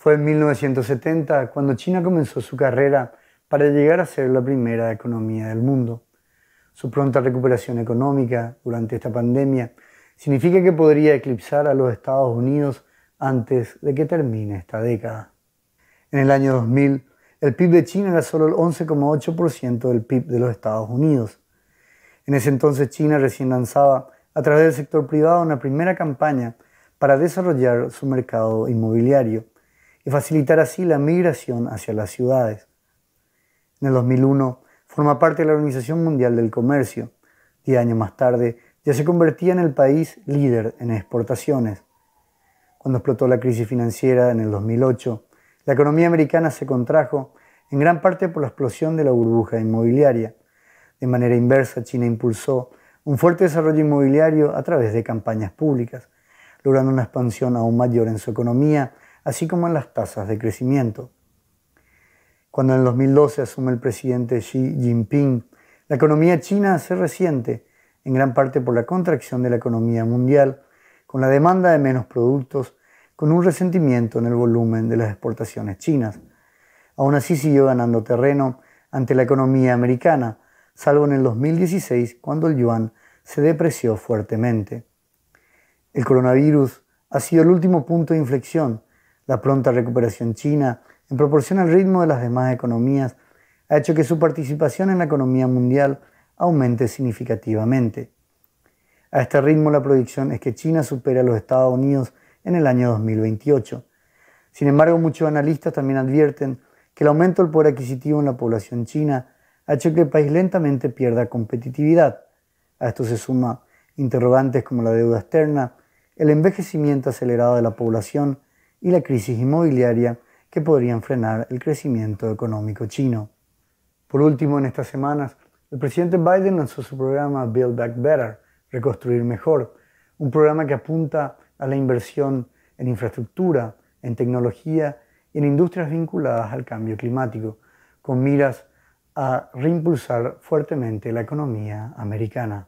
Fue en 1970 cuando China comenzó su carrera para llegar a ser la primera economía del mundo. Su pronta recuperación económica durante esta pandemia significa que podría eclipsar a los Estados Unidos antes de que termine esta década. En el año 2000, el PIB de China era solo el 11,8% del PIB de los Estados Unidos. En ese entonces China recién lanzaba a través del sector privado una primera campaña para desarrollar su mercado inmobiliario facilitar así la migración hacia las ciudades. En el 2001 forma parte de la Organización Mundial del Comercio. Diez años más tarde ya se convertía en el país líder en exportaciones. Cuando explotó la crisis financiera en el 2008, la economía americana se contrajo en gran parte por la explosión de la burbuja inmobiliaria. De manera inversa, China impulsó un fuerte desarrollo inmobiliario a través de campañas públicas, logrando una expansión aún mayor en su economía así como en las tasas de crecimiento. Cuando en el 2012 asume el presidente Xi Jinping, la economía china se resiente, en gran parte por la contracción de la economía mundial, con la demanda de menos productos, con un resentimiento en el volumen de las exportaciones chinas. Aún así siguió ganando terreno ante la economía americana, salvo en el 2016 cuando el yuan se depreció fuertemente. El coronavirus ha sido el último punto de inflexión la pronta recuperación china, en proporción al ritmo de las demás economías, ha hecho que su participación en la economía mundial aumente significativamente. A este ritmo la proyección es que China supere a los Estados Unidos en el año 2028. Sin embargo, muchos analistas también advierten que el aumento del poder adquisitivo en la población china ha hecho que el país lentamente pierda competitividad. A esto se suma interrogantes como la deuda externa, el envejecimiento acelerado de la población y la crisis inmobiliaria que podrían frenar el crecimiento económico chino. Por último, en estas semanas, el presidente Biden lanzó su programa Build Back Better, Reconstruir Mejor, un programa que apunta a la inversión en infraestructura, en tecnología y en industrias vinculadas al cambio climático, con miras a reimpulsar fuertemente la economía americana.